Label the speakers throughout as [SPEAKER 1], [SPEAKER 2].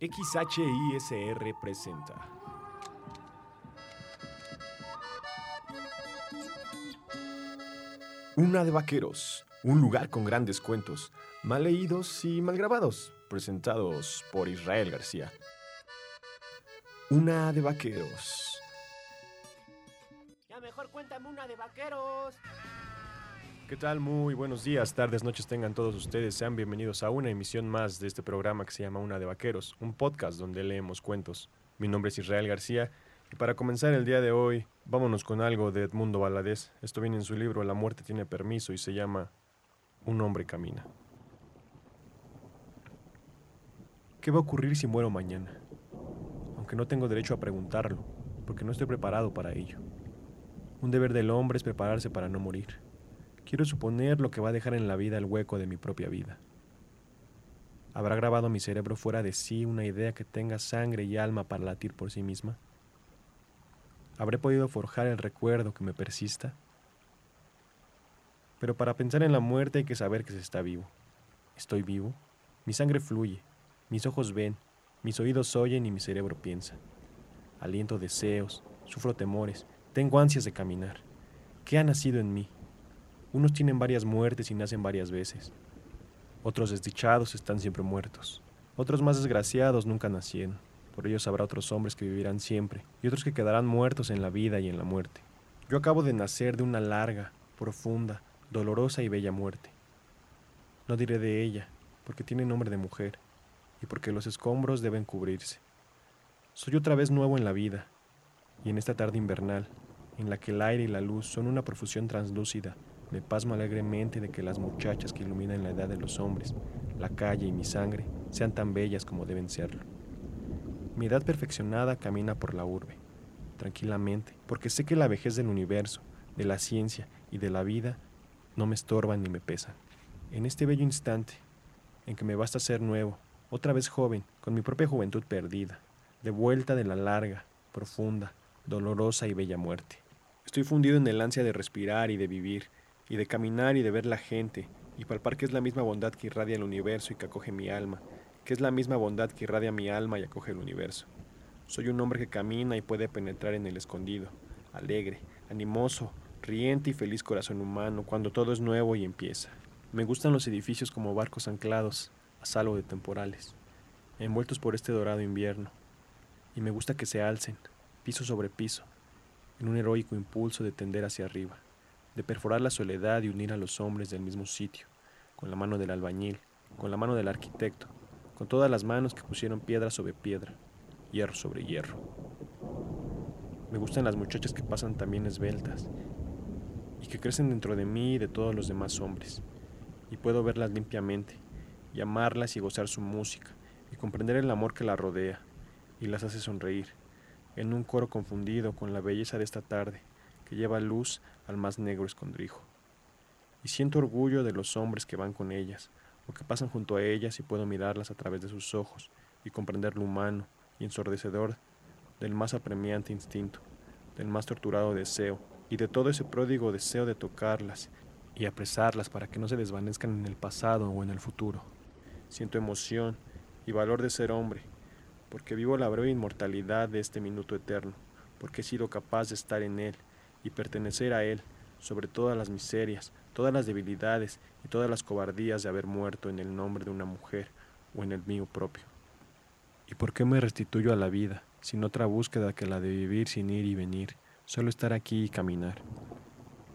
[SPEAKER 1] XHISR presenta. Una de Vaqueros, un lugar con grandes cuentos, mal leídos y mal grabados, presentados por Israel García. Una de Vaqueros. ¿Qué tal? Muy buenos días, tardes, noches tengan todos ustedes. Sean bienvenidos a una emisión más de este programa que se llama Una de Vaqueros, un podcast donde leemos cuentos. Mi nombre es Israel García y para comenzar el día de hoy, vámonos con algo de Edmundo Valadez. Esto viene en su libro La muerte tiene permiso y se llama Un hombre camina. ¿Qué va a ocurrir si muero mañana? Aunque no tengo derecho a preguntarlo, porque no estoy preparado para ello. Un deber del hombre es prepararse para no morir. Quiero suponer lo que va a dejar en la vida el hueco de mi propia vida. ¿Habrá grabado mi cerebro fuera de sí una idea que tenga sangre y alma para latir por sí misma? ¿Habré podido forjar el recuerdo que me persista? Pero para pensar en la muerte hay que saber que se está vivo. Estoy vivo, mi sangre fluye, mis ojos ven, mis oídos oyen y mi cerebro piensa. Aliento deseos, sufro temores, tengo ansias de caminar. ¿Qué ha nacido en mí? Unos tienen varias muertes y nacen varias veces. Otros desdichados están siempre muertos. Otros más desgraciados nunca nacieron. Por ellos habrá otros hombres que vivirán siempre y otros que quedarán muertos en la vida y en la muerte. Yo acabo de nacer de una larga, profunda, dolorosa y bella muerte. No diré de ella, porque tiene nombre de mujer y porque los escombros deben cubrirse. Soy otra vez nuevo en la vida, y en esta tarde invernal, en la que el aire y la luz son una profusión translúcida, me pasmo alegremente de que las muchachas que iluminan la edad de los hombres, la calle y mi sangre, sean tan bellas como deben serlo. Mi edad perfeccionada camina por la urbe, tranquilamente, porque sé que la vejez del universo, de la ciencia y de la vida no me estorban ni me pesan. En este bello instante, en que me basta ser nuevo, otra vez joven, con mi propia juventud perdida, de vuelta de la larga, profunda, dolorosa y bella muerte. Estoy fundido en el ansia de respirar y de vivir, y de caminar y de ver la gente, y palpar que es la misma bondad que irradia el universo y que acoge mi alma, que es la misma bondad que irradia mi alma y acoge el universo. Soy un hombre que camina y puede penetrar en el escondido, alegre, animoso, riente y feliz corazón humano cuando todo es nuevo y empieza. Me gustan los edificios como barcos anclados, a salvo de temporales, envueltos por este dorado invierno, y me gusta que se alcen, piso sobre piso, en un heroico impulso de tender hacia arriba de perforar la soledad y unir a los hombres del mismo sitio, con la mano del albañil, con la mano del arquitecto, con todas las manos que pusieron piedra sobre piedra, hierro sobre hierro. Me gustan las muchachas que pasan también esbeltas y que crecen dentro de mí y de todos los demás hombres, y puedo verlas limpiamente, y amarlas y gozar su música, y comprender el amor que la rodea, y las hace sonreír, en un coro confundido con la belleza de esta tarde, que lleva luz al más negro escondrijo. Y siento orgullo de los hombres que van con ellas, o que pasan junto a ellas y puedo mirarlas a través de sus ojos y comprender lo humano y ensordecedor del más apremiante instinto, del más torturado deseo, y de todo ese pródigo deseo de tocarlas y apresarlas para que no se desvanezcan en el pasado o en el futuro. Siento emoción y valor de ser hombre, porque vivo la breve inmortalidad de este minuto eterno, porque he sido capaz de estar en él y pertenecer a Él sobre todas las miserias, todas las debilidades y todas las cobardías de haber muerto en el nombre de una mujer o en el mío propio. ¿Y por qué me restituyo a la vida, sin otra búsqueda que la de vivir sin ir y venir, solo estar aquí y caminar?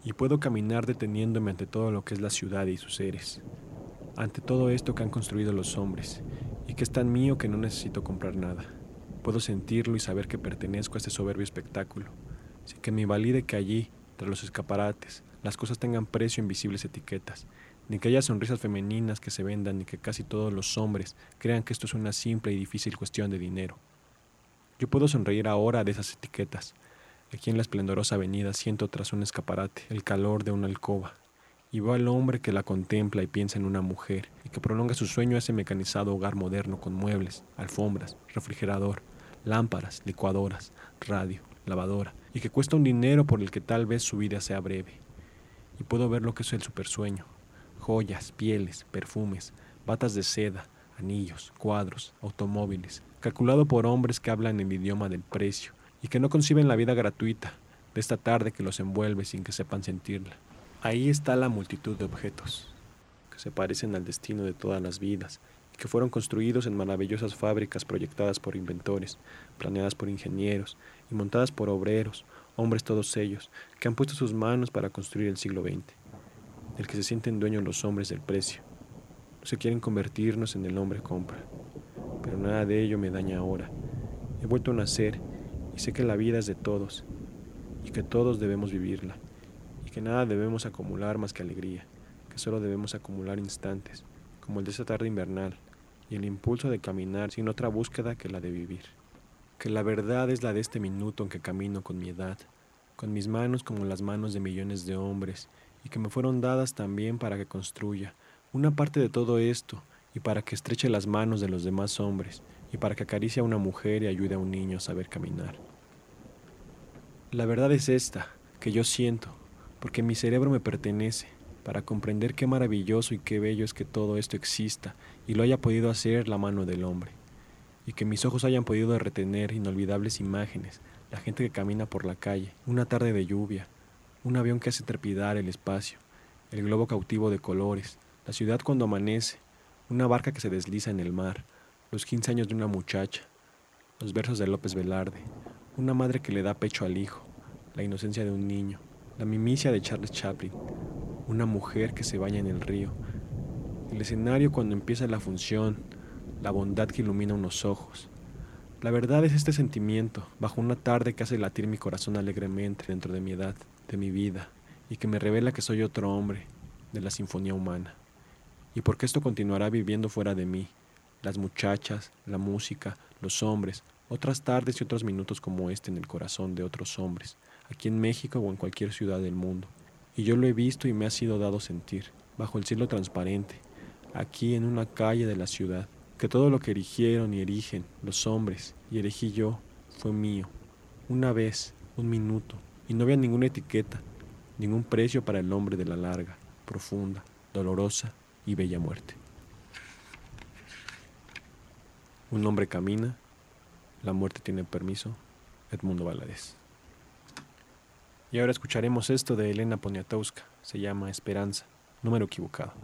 [SPEAKER 1] Y puedo caminar deteniéndome ante todo lo que es la ciudad y sus seres, ante todo esto que han construido los hombres, y que es tan mío que no necesito comprar nada. Puedo sentirlo y saber que pertenezco a este soberbio espectáculo, sin que me invalide que allí, tras los escaparates, las cosas tengan precio en visibles etiquetas, ni que haya sonrisas femeninas que se vendan, ni que casi todos los hombres crean que esto es una simple y difícil cuestión de dinero. Yo puedo sonreír ahora de esas etiquetas. Aquí en la esplendorosa avenida siento tras un escaparate el calor de una alcoba, y veo al hombre que la contempla y piensa en una mujer, y que prolonga su sueño a ese mecanizado hogar moderno con muebles, alfombras, refrigerador, lámparas, licuadoras, radio, lavadora, y que cuesta un dinero por el que tal vez su vida sea breve. Y puedo ver lo que es el supersueño, joyas, pieles, perfumes, batas de seda, anillos, cuadros, automóviles, calculado por hombres que hablan el idioma del precio y que no conciben la vida gratuita de esta tarde que los envuelve sin que sepan sentirla. Ahí está la multitud de objetos, que se parecen al destino de todas las vidas que fueron construidos en maravillosas fábricas proyectadas por inventores, planeadas por ingenieros y montadas por obreros, hombres todos ellos, que han puesto sus manos para construir el siglo XX, el que se sienten dueños los hombres del precio. No se quieren convertirnos en el hombre compra, pero nada de ello me daña ahora. He vuelto a nacer y sé que la vida es de todos y que todos debemos vivirla que nada debemos acumular más que alegría, que solo debemos acumular instantes, como el de esta tarde invernal, y el impulso de caminar sin otra búsqueda que la de vivir. Que la verdad es la de este minuto en que camino con mi edad, con mis manos como las manos de millones de hombres, y que me fueron dadas también para que construya una parte de todo esto, y para que estreche las manos de los demás hombres, y para que acaricie a una mujer y ayude a un niño a saber caminar. La verdad es esta, que yo siento, porque mi cerebro me pertenece, para comprender qué maravilloso y qué bello es que todo esto exista y lo haya podido hacer la mano del hombre, y que mis ojos hayan podido retener inolvidables imágenes, la gente que camina por la calle, una tarde de lluvia, un avión que hace trepidar el espacio, el globo cautivo de colores, la ciudad cuando amanece, una barca que se desliza en el mar, los 15 años de una muchacha, los versos de López Velarde, una madre que le da pecho al hijo, la inocencia de un niño, la mimicia de Charles Chaplin, una mujer que se baña en el río, el escenario cuando empieza la función, la bondad que ilumina unos ojos. La verdad es este sentimiento, bajo una tarde que hace latir mi corazón alegremente dentro de mi edad, de mi vida, y que me revela que soy otro hombre de la sinfonía humana. Y porque esto continuará viviendo fuera de mí, las muchachas, la música, los hombres, otras tardes y otros minutos como este en el corazón de otros hombres, aquí en México o en cualquier ciudad del mundo. Y yo lo he visto y me ha sido dado sentir, bajo el cielo transparente, aquí en una calle de la ciudad, que todo lo que erigieron y erigen los hombres, y erigí yo, fue mío. Una vez, un minuto, y no había ninguna etiqueta, ningún precio para el hombre de la larga, profunda, dolorosa y bella muerte. Un hombre camina, la muerte tiene permiso, Edmundo Valadez. Y ahora escucharemos esto de Elena Poniatowska. Se llama Esperanza, número equivocado.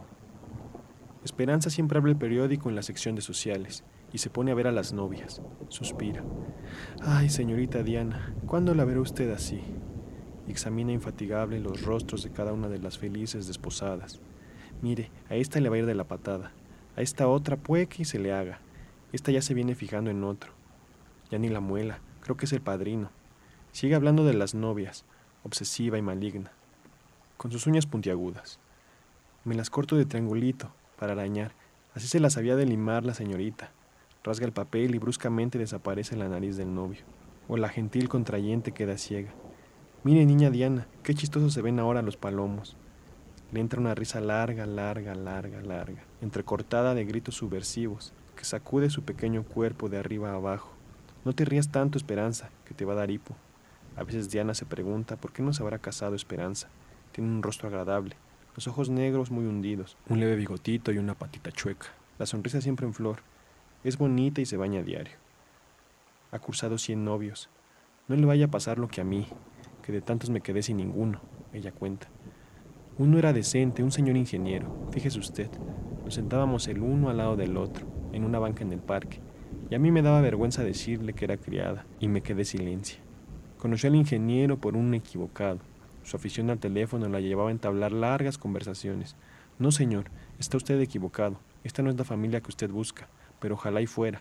[SPEAKER 1] Esperanza siempre abre el periódico en la sección de sociales y se pone a ver a las novias. Suspira. Ay, señorita Diana, ¿cuándo la verá usted así? Y examina infatigable los rostros de cada una de las felices desposadas. Mire, a esta le va a ir de la patada. A esta otra puede que se le haga. Esta ya se viene fijando en otro. Ya ni la muela, creo que es el padrino. Sigue hablando de las novias, obsesiva y maligna, con sus uñas puntiagudas. Me las corto de triangulito para arañar, así se las había de limar la señorita. Rasga el papel y bruscamente desaparece la nariz del novio, o la gentil contrayente queda ciega. Mire, niña Diana, qué chistosos se ven ahora los palomos. Le entra una risa larga, larga, larga, larga, entrecortada de gritos subversivos, que sacude su pequeño cuerpo de arriba a abajo. No te rías tanto, Esperanza, que te va a dar hipo. A veces Diana se pregunta por qué no se habrá casado Esperanza. Tiene un rostro agradable, los ojos negros muy hundidos, un leve bigotito y una patita chueca. La sonrisa siempre en flor. Es bonita y se baña a diario. Ha cursado cien novios. No le vaya a pasar lo que a mí, que de tantos me quedé sin ninguno, ella cuenta. Uno era decente, un señor ingeniero, fíjese usted. Nos sentábamos el uno al lado del otro, en una banca en el parque, y a mí me daba vergüenza decirle que era criada, y me quedé silencio. Conoció al ingeniero por un equivocado. Su afición al teléfono la llevaba a entablar largas conversaciones. No, señor, está usted equivocado. Esta no es la familia que usted busca, pero ojalá y fuera.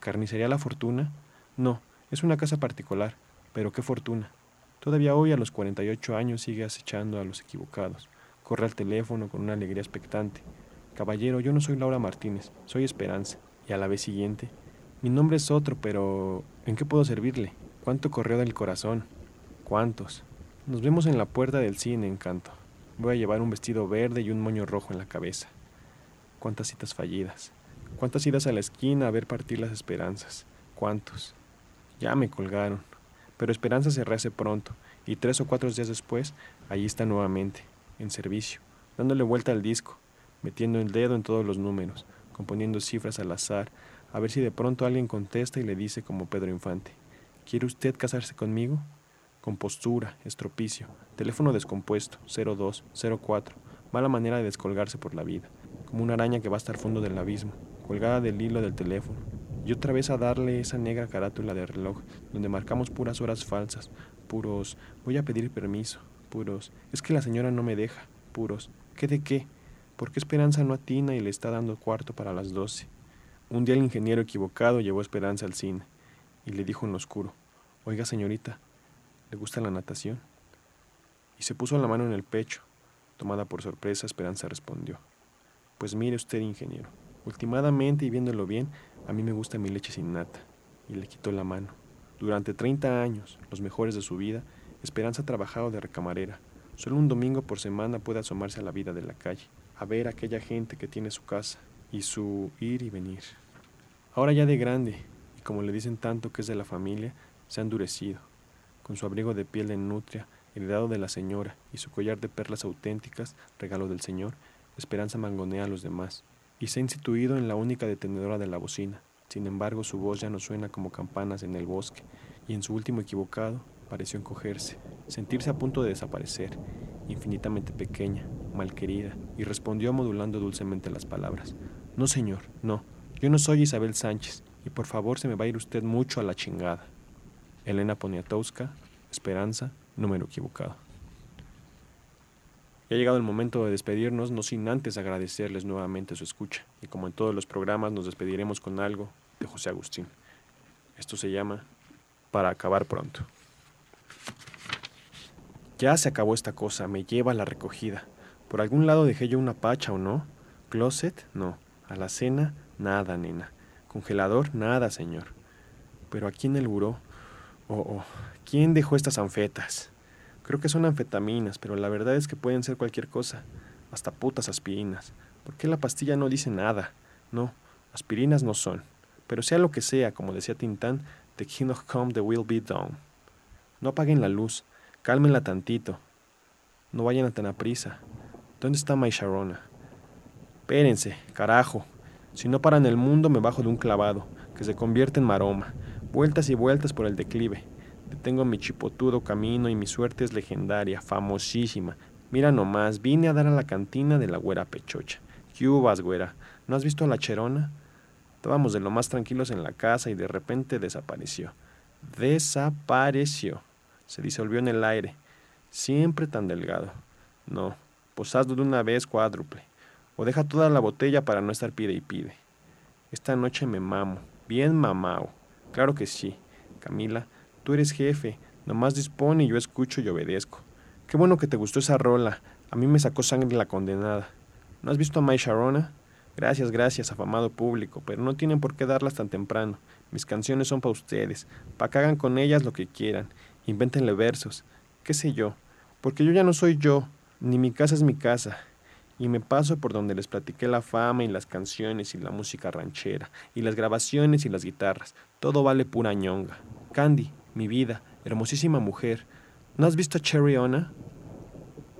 [SPEAKER 1] ¿Carnicería La Fortuna? No, es una casa particular, pero qué fortuna. Todavía hoy a los 48 años sigue acechando a los equivocados. Corre al teléfono con una alegría expectante. Caballero, yo no soy Laura Martínez, soy Esperanza. Y a la vez siguiente, mi nombre es otro, pero ¿en qué puedo servirle? ¿Cuánto corrió del corazón? ¿Cuántos? Nos vemos en la puerta del cine, encanto. Voy a llevar un vestido verde y un moño rojo en la cabeza. ¿Cuántas citas fallidas? ¿Cuántas idas a la esquina a ver partir las esperanzas? ¿Cuántos? Ya me colgaron. Pero Esperanza se rehace pronto, y tres o cuatro días después, allí está nuevamente, en servicio, dándole vuelta al disco, metiendo el dedo en todos los números, componiendo cifras al azar, a ver si de pronto alguien contesta y le dice como Pedro Infante, ¿quiere usted casarse conmigo? Compostura, estropicio, teléfono descompuesto, 02, 04, mala manera de descolgarse por la vida, como una araña que va hasta el fondo del abismo, colgada del hilo del teléfono, y otra vez a darle esa negra carátula de reloj, donde marcamos puras horas falsas, puros, voy a pedir permiso, puros, es que la señora no me deja, puros, ¿qué de qué? ¿Por qué Esperanza no atina y le está dando cuarto para las doce? Un día el ingeniero equivocado llevó Esperanza al cine y le dijo en lo oscuro, oiga señorita, ¿le gusta la natación? Y se puso la mano en el pecho. Tomada por sorpresa, Esperanza respondió, pues mire usted, ingeniero, últimamente y viéndolo bien, a mí me gusta mi leche sin nata. Y le quitó la mano. Durante 30 años, los mejores de su vida, Esperanza ha trabajado de recamarera. Solo un domingo por semana puede asomarse a la vida de la calle a ver aquella gente que tiene su casa y su ir y venir. Ahora ya de grande, y como le dicen tanto que es de la familia, se ha endurecido, con su abrigo de piel de nutria, heredado de la señora, y su collar de perlas auténticas, regalo del señor, Esperanza mangonea a los demás, y se ha instituido en la única detenedora de la bocina. Sin embargo, su voz ya no suena como campanas en el bosque, y en su último equivocado pareció encogerse, sentirse a punto de desaparecer, infinitamente pequeña, malquerida, y respondió modulando dulcemente las palabras. No, señor, no. Yo no soy Isabel Sánchez, y por favor se me va a ir usted mucho a la chingada. Elena Poniatowska, Esperanza, número equivocado. Ya ha llegado el momento de despedirnos, no sin antes agradecerles nuevamente su escucha, y como en todos los programas nos despediremos con algo de José Agustín. Esto se llama Para acabar pronto. Ya se acabó esta cosa, me lleva a la recogida. ¿Por algún lado dejé yo una pacha o no? ¿Closet? No. ¿A la cena? Nada, nena. ¿Congelador? Nada, señor. Pero aquí en el buró. Oh, oh. ¿Quién dejó estas anfetas? Creo que son anfetaminas, pero la verdad es que pueden ser cualquier cosa. Hasta putas aspirinas. ¿Por qué la pastilla no dice nada? No, aspirinas no son. Pero sea lo que sea, como decía Tintán, the kingdom come, the will be done. No apaguen la luz, cálmenla tantito. No vayan a tan aprisa. ¿Dónde está My Sharona? Espérense, carajo. Si no paran el mundo, me bajo de un clavado, que se convierte en maroma. Vueltas y vueltas por el declive. Detengo mi chipotudo camino y mi suerte es legendaria, famosísima. Mira nomás, vine a dar a la cantina de la güera pechocha. ¿Qué hubas, güera? ¿No has visto a la cherona? Estábamos de lo más tranquilos en la casa y de repente desapareció. Desapareció. Se disolvió en el aire. Siempre tan delgado. No, pues hazlo de una vez cuádruple. O deja toda la botella para no estar pide y pide. Esta noche me mamo, bien mamao. Claro que sí. Camila, tú eres jefe. Nomás dispone y yo escucho y obedezco. Qué bueno que te gustó esa rola. A mí me sacó sangre la condenada. ¿No has visto a My Sharona? Gracias, gracias, afamado público, pero no tienen por qué darlas tan temprano. Mis canciones son para ustedes, para que hagan con ellas lo que quieran. Invéntenle versos, qué sé yo, porque yo ya no soy yo, ni mi casa es mi casa, y me paso por donde les platiqué la fama y las canciones y la música ranchera, y las grabaciones y las guitarras. Todo vale pura ñonga. Candy, mi vida, hermosísima mujer. ¿No has visto a Cherry Ona?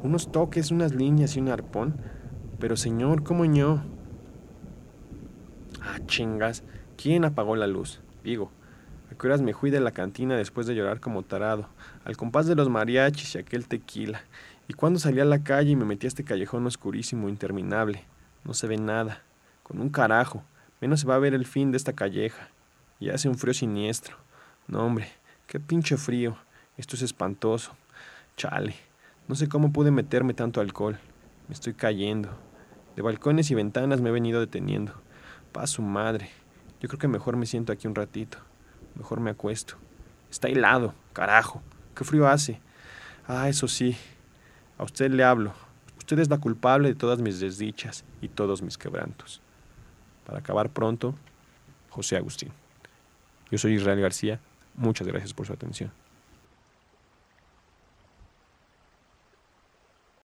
[SPEAKER 1] Unos toques, unas líneas y un arpón. Pero señor, ¿cómo ño? Ah, chingas. ¿Quién apagó la luz? Digo, ¿a qué horas me fui de la cantina después de llorar como tarado? Al compás de los mariachis y aquel tequila. Y cuando salí a la calle y me metí a este callejón oscurísimo, interminable, no se ve nada, con un carajo, menos se va a ver el fin de esta calleja. Y hace un frío siniestro. No, hombre, qué pinche frío. Esto es espantoso. Chale, no sé cómo pude meterme tanto alcohol. Me estoy cayendo. De balcones y ventanas me he venido deteniendo. Pa' su madre. Yo creo que mejor me siento aquí un ratito. Mejor me acuesto. Está helado, carajo. Qué frío hace. Ah, eso sí, a usted le hablo. Usted es la culpable de todas mis desdichas y todos mis quebrantos. Para acabar pronto, José Agustín. Yo soy Israel García. Muchas gracias por su atención.